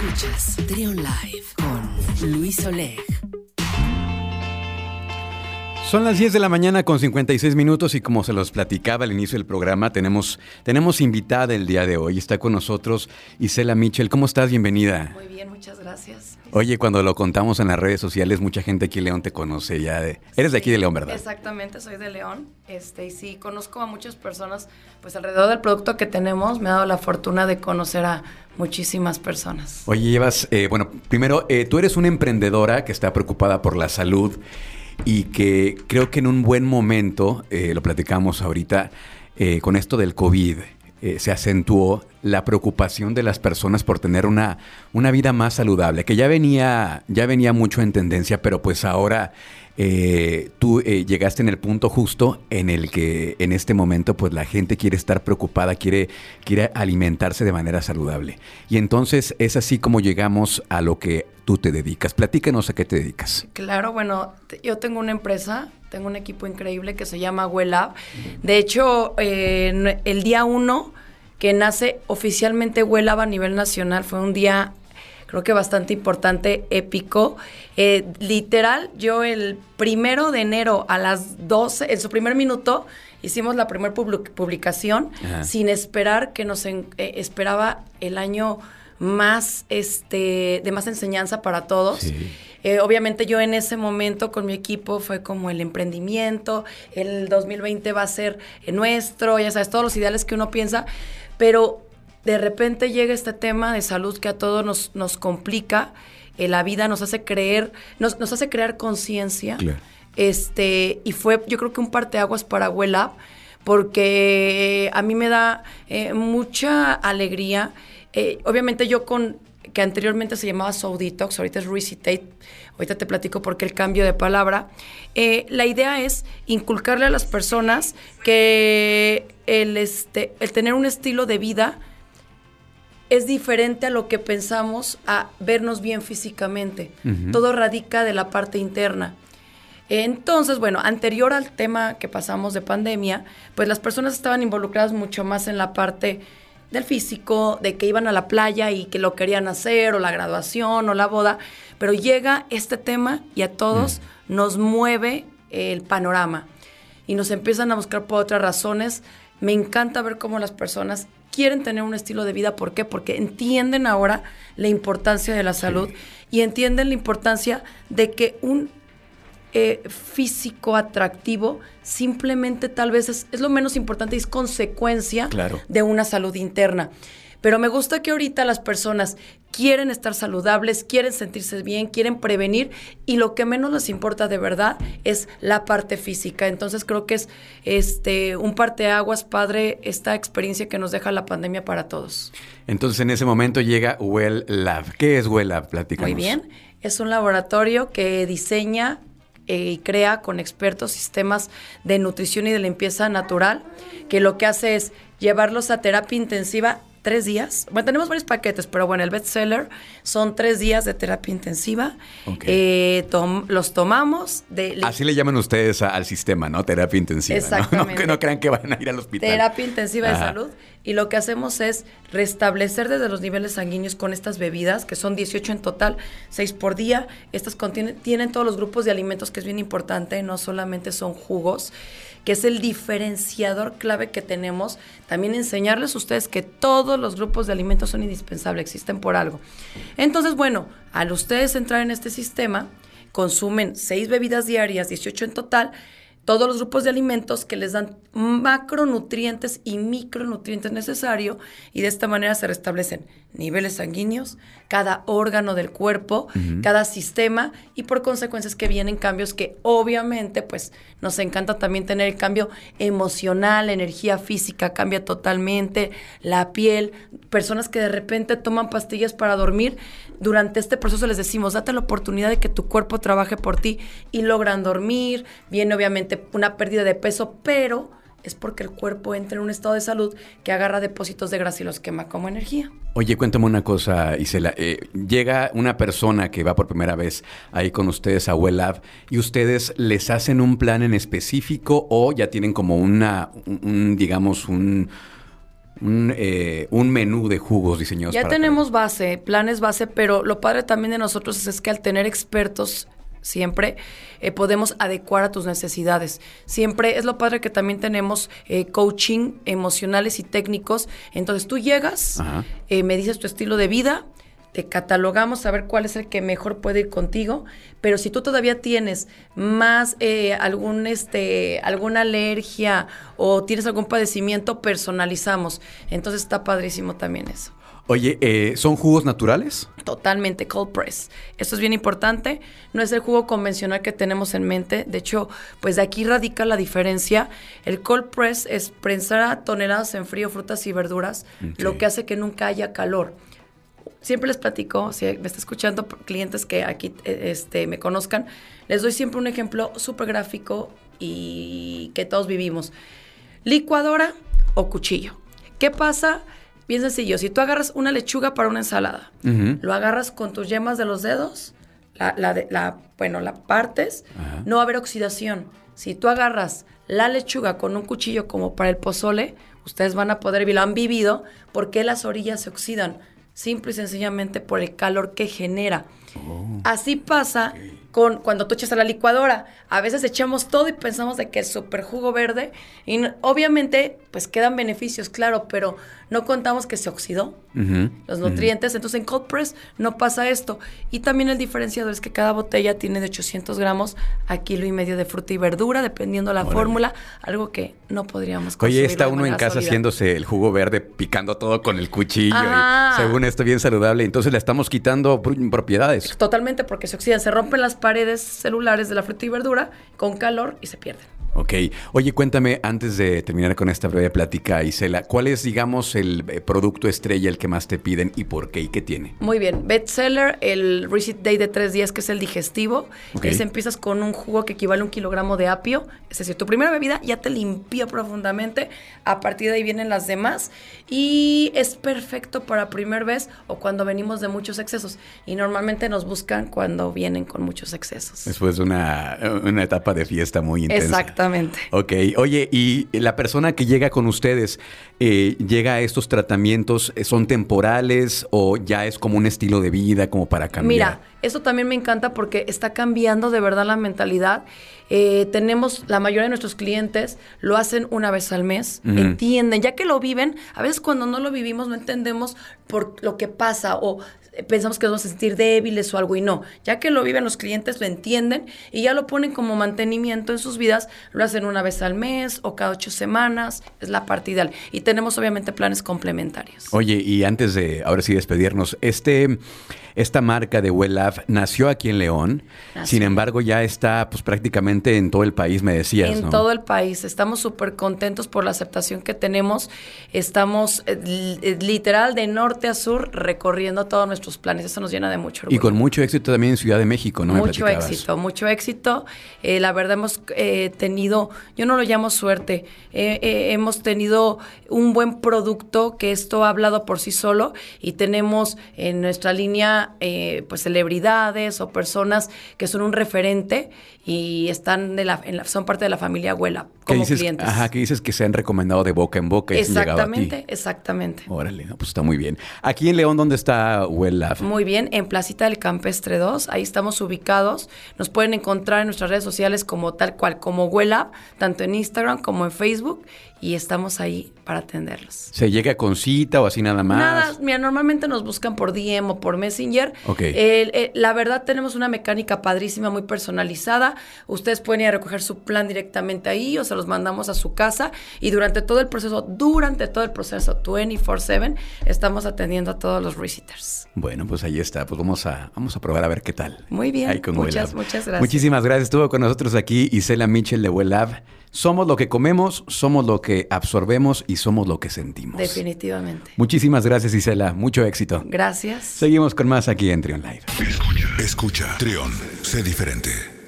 Escuchas Trion Live con Luis Oleg. Son las 10 de la mañana con 56 minutos y como se los platicaba al inicio del programa, tenemos, tenemos invitada el día de hoy. Está con nosotros Isela Mitchell. ¿Cómo estás? Bienvenida. Muy bien, muchas gracias. Oye, cuando lo contamos en las redes sociales, mucha gente aquí en León te conoce ya. De, eres de aquí de León, ¿verdad? Exactamente, soy de León. Este, y sí, conozco a muchas personas, pues alrededor del producto que tenemos, me ha dado la fortuna de conocer a muchísimas personas. Oye, llevas, eh, bueno, primero, eh, tú eres una emprendedora que está preocupada por la salud y que creo que en un buen momento, eh, lo platicamos ahorita, eh, con esto del COVID, eh, se acentuó la preocupación de las personas por tener una, una vida más saludable, que ya venía, ya venía mucho en tendencia, pero pues ahora tú llegaste en el punto justo en el que en este momento pues la gente quiere estar preocupada, quiere, quiere alimentarse de manera saludable. Y entonces es así como llegamos a lo que tú te dedicas. Platícanos a qué te dedicas. Claro, bueno, yo tengo una empresa, tengo un equipo increíble que se llama Wellab. De hecho, eh, el día uno que nace oficialmente Wellab a nivel nacional fue un día creo que bastante importante, épico. Eh, literal, yo el primero de enero a las 12, en su primer minuto, hicimos la primera publicación Ajá. sin esperar que nos en- eh, esperaba el año más este de más enseñanza para todos. Sí. Eh, obviamente yo en ese momento con mi equipo fue como el emprendimiento, el 2020 va a ser nuestro, ya sabes, todos los ideales que uno piensa, pero de repente llega este tema de salud que a todos nos, nos complica, eh, la vida nos hace creer, nos, nos hace crear conciencia. Claro. Este, y fue yo creo que un parteaguas para Well Up, porque a mí me da eh, mucha alegría. Eh, obviamente yo con que anteriormente se llamaba Soul Detox, ahorita es Recitate, ahorita te platico por qué el cambio de palabra. Eh, la idea es inculcarle a las personas que el, este, el tener un estilo de vida es diferente a lo que pensamos a vernos bien físicamente. Todo radica de la parte interna. Entonces, bueno, anterior al tema que pasamos de pandemia, pues las personas estaban involucradas mucho más en la parte del físico, de que iban a la playa y que lo querían hacer, o la graduación, o la boda, pero llega este tema y a todos nos mueve el panorama y nos empiezan a buscar por otras razones. Me encanta ver cómo las personas quieren tener un estilo de vida. ¿Por qué? Porque entienden ahora la importancia de la salud y entienden la importancia de que un eh, físico atractivo simplemente tal vez es, es lo menos importante y es consecuencia Claro. de una salud interna. Pero me gusta que ahorita las personas quieren estar saludables, quieren sentirse bien, quieren prevenir y lo que menos les importa de verdad es la parte física. Entonces creo que es este un parteaguas padre esta experiencia que nos deja la pandemia para todos. Entonces en ese momento llega Well Lab. ¿Qué es Well Lab? Platícanos. Muy bien. Es un laboratorio que diseña y crea con expertos sistemas de nutrición y de limpieza natural, que lo que hace es llevarlos a terapia intensiva tres días. Bueno, tenemos varios paquetes, pero bueno, el bestseller son tres días de terapia intensiva. Eh, tom- los tomamos de Así le llaman ustedes a- al sistema, ¿no? Terapia intensiva. Exactamente. No, que no crean que van a ir al hospital. Terapia intensiva de salud. Y lo que hacemos es restablecer desde los niveles sanguíneos con estas bebidas, que son 18 en total, 6 por día. Estas contienen, tienen todos los grupos de alimentos, que es bien importante, no solamente son jugos, que es el diferenciador clave que tenemos. También enseñarles a ustedes que todos los grupos de alimentos son indispensables, existen por algo. Entonces, bueno, al ustedes entrar en este sistema, consumen 6 bebidas diarias, 18 en total, todos los grupos de alimentos que les dan macronutrientes y micronutrientes necesarios y de esta manera se restablecen niveles sanguíneos, cada órgano del cuerpo, cada sistema y por consecuencia es que vienen cambios que obviamente pues nos encanta también tener el cambio emocional, la energía física cambia totalmente, la piel, personas que de repente toman pastillas para dormir, durante este proceso les decimos, date la oportunidad de que tu cuerpo trabaje por ti y logran dormir, viene obviamente una pérdida de peso, pero es porque el cuerpo entra en un estado de salud que agarra depósitos de grasa y los quema como energía. Oye, cuéntame una cosa, Isela. Eh, llega una persona que va por primera vez ahí con ustedes a Well Lab y ustedes les hacen un plan en específico o ya tienen como una, un, un, digamos, un, un, eh, un menú de jugos diseñados. Ya para tenemos base, planes base, pero lo padre también de nosotros es, es que al tener expertos siempre eh, podemos adecuar a tus necesidades. Siempre es lo padre que también tenemos eh, coaching emocionales y técnicos. Entonces tú llegas, eh, me dices tu estilo de vida, te catalogamos a ver cuál es el que mejor puede ir contigo, pero si tú todavía tienes más eh, algún este alguna alergia o tienes algún padecimiento, personalizamos. Entonces está padrísimo también eso. Oye, eh, ¿son jugos naturales? Totalmente cold press. Esto es bien importante. No es el jugo convencional que tenemos en mente. De hecho, pues de aquí radica la diferencia. El cold press es prensar a toneladas en frío frutas y verduras, lo que hace que nunca haya calor. Siempre les platico, si me está escuchando clientes que aquí eh, este, me conozcan, les doy siempre un ejemplo súper gráfico y que todos vivimos. Licuadora o cuchillo. ¿Qué pasa? Bien sencillo, si tú agarras una lechuga para una ensalada, lo agarras con tus yemas de los dedos, la, la de- la- bueno, la partes, Ajá. no va a haber oxidación. Si tú agarras la lechuga con un cuchillo como para el pozole, ustedes van a poder, y lo han vivido, porque las orillas se oxidan, simple y sencillamente por el calor que genera. Así pasa con cuando tú echas a la licuadora. A veces echamos todo y pensamos de que es súper jugo verde. Y no- obviamente, pues quedan beneficios, claro, pero no contamos que se oxidó Ujú. los nutrientes. Entonces en cold press no pasa esto. Y también el diferenciador es que cada botella tiene de 800 gramos a kilo y medio de fruta y verdura, dependiendo la Órale. fórmula, algo que no podríamos Oye, consumir está de uno en casa haciéndose el jugo verde, picando todo con el cuchillo. y según esto, bien saludable. Entonces le estamos quitando pro- propiedades. Totalmente, porque se oxidan, se rompen las paredes celulares de la fruta y verdura con calor y se pierden. Ok. Oye, cuéntame, antes de terminar con esta breve plática, Isela, ¿cuál es, digamos, el eh, producto estrella, el que más te piden y por qué y qué tiene? Muy bien, bestseller, el Receipt Day de tres días, que es el digestivo. Ok. Ese empiezas con un jugo que equivale a un kilogramo de apio. Es decir, tu primera bebida ya te limpió profundamente. A partir de ahí vienen las demás. Y es perfecto para primer vez o cuando venimos de muchos excesos. Y normalmente nos buscan cuando vienen con muchos excesos. Después de una, una etapa de fiesta muy intensa. Exactamente. Ok, oye, y la persona que llega con ustedes, eh, llega a estos tratamientos, eh, ¿son temporales o ya es como un estilo de vida, como para cambiar? Mira, eso también me encanta porque está cambiando de verdad la mentalidad. Eh, tenemos, la mayoría de nuestros clientes lo hacen una vez al mes, entienden, ya que lo viven, a veces cuando no lo vivimos no entendemos por lo que pasa o pensamos que nos vamos a sentir débiles o algo y no. Ya que lo viven los clientes, lo entienden y ya lo ponen como mantenimiento en sus vidas, lo hacen una vez al mes o cada ocho semanas, es la parte ideal. Y tenemos obviamente planes complementarios. Oye, y antes de ahora sí despedirnos, este, esta marca de Well Lab nació aquí en León, sin embargo ya está pues prácticamente en todo el país, me decías, En ¿no? todo el país. Estamos súper contentos por la aceptación que tenemos. Estamos eh, eh, literal de norte a sur recorriendo todos nuestros planes. Eso nos llena de mucho orgullo. Y con mucho éxito también en Ciudad de México, ¿no? Mucho éxito, mucho éxito. Eh, la verdad hemos eh, tenido, yo no lo llamo suerte, eh, eh, hemos tenido un buen producto que esto ha hablado por sí solo y tenemos en nuestra línea eh, pues celebridades o personas que son un referente y están de la, en la- son parte de la familia abuela ¿Qué como dices? clientes. Ajá, que dices que se han recomendado de boca en boca y han llegado a ti. Exactamente, exactamente. Órale, no, pues está muy bien. Aquí en León, ¿dónde está Well Lab? Muy bien, en Placita del Campestre 2, ahí estamos ubicados. Nos pueden encontrar en nuestras redes sociales como tal cual, como Huela, tanto en Instagram como en Facebook, y estamos ahí para atenderlos. ¿Se llega con cita o así nada más? Nada, mira, normalmente nos buscan por DM o por Messenger. Ok. El- la verdad, tenemos una mecánica padrísima, muy personalizada. Ustedes pueden ir a recoger su plan directamente ahí o se los mandamos a su casa. Y durante todo el proceso, durante todo el proceso, 24-7, estamos atendiendo a todos los visitors. Bueno, pues ahí está. Pues vamos a, vamos a probar a ver qué tal. Muy bien, Ahí con muchas, muchas gracias. Muchísimas gracias. Estuvo con nosotros aquí Isela Mitchell de Well Lab. Somos lo que comemos, somos lo que absorbemos y somos lo que sentimos. Definitivamente. Muchísimas gracias, Isela. Mucho éxito. Gracias. Seguimos con más aquí en Trion Live. Escucha, Trión, sé diferente.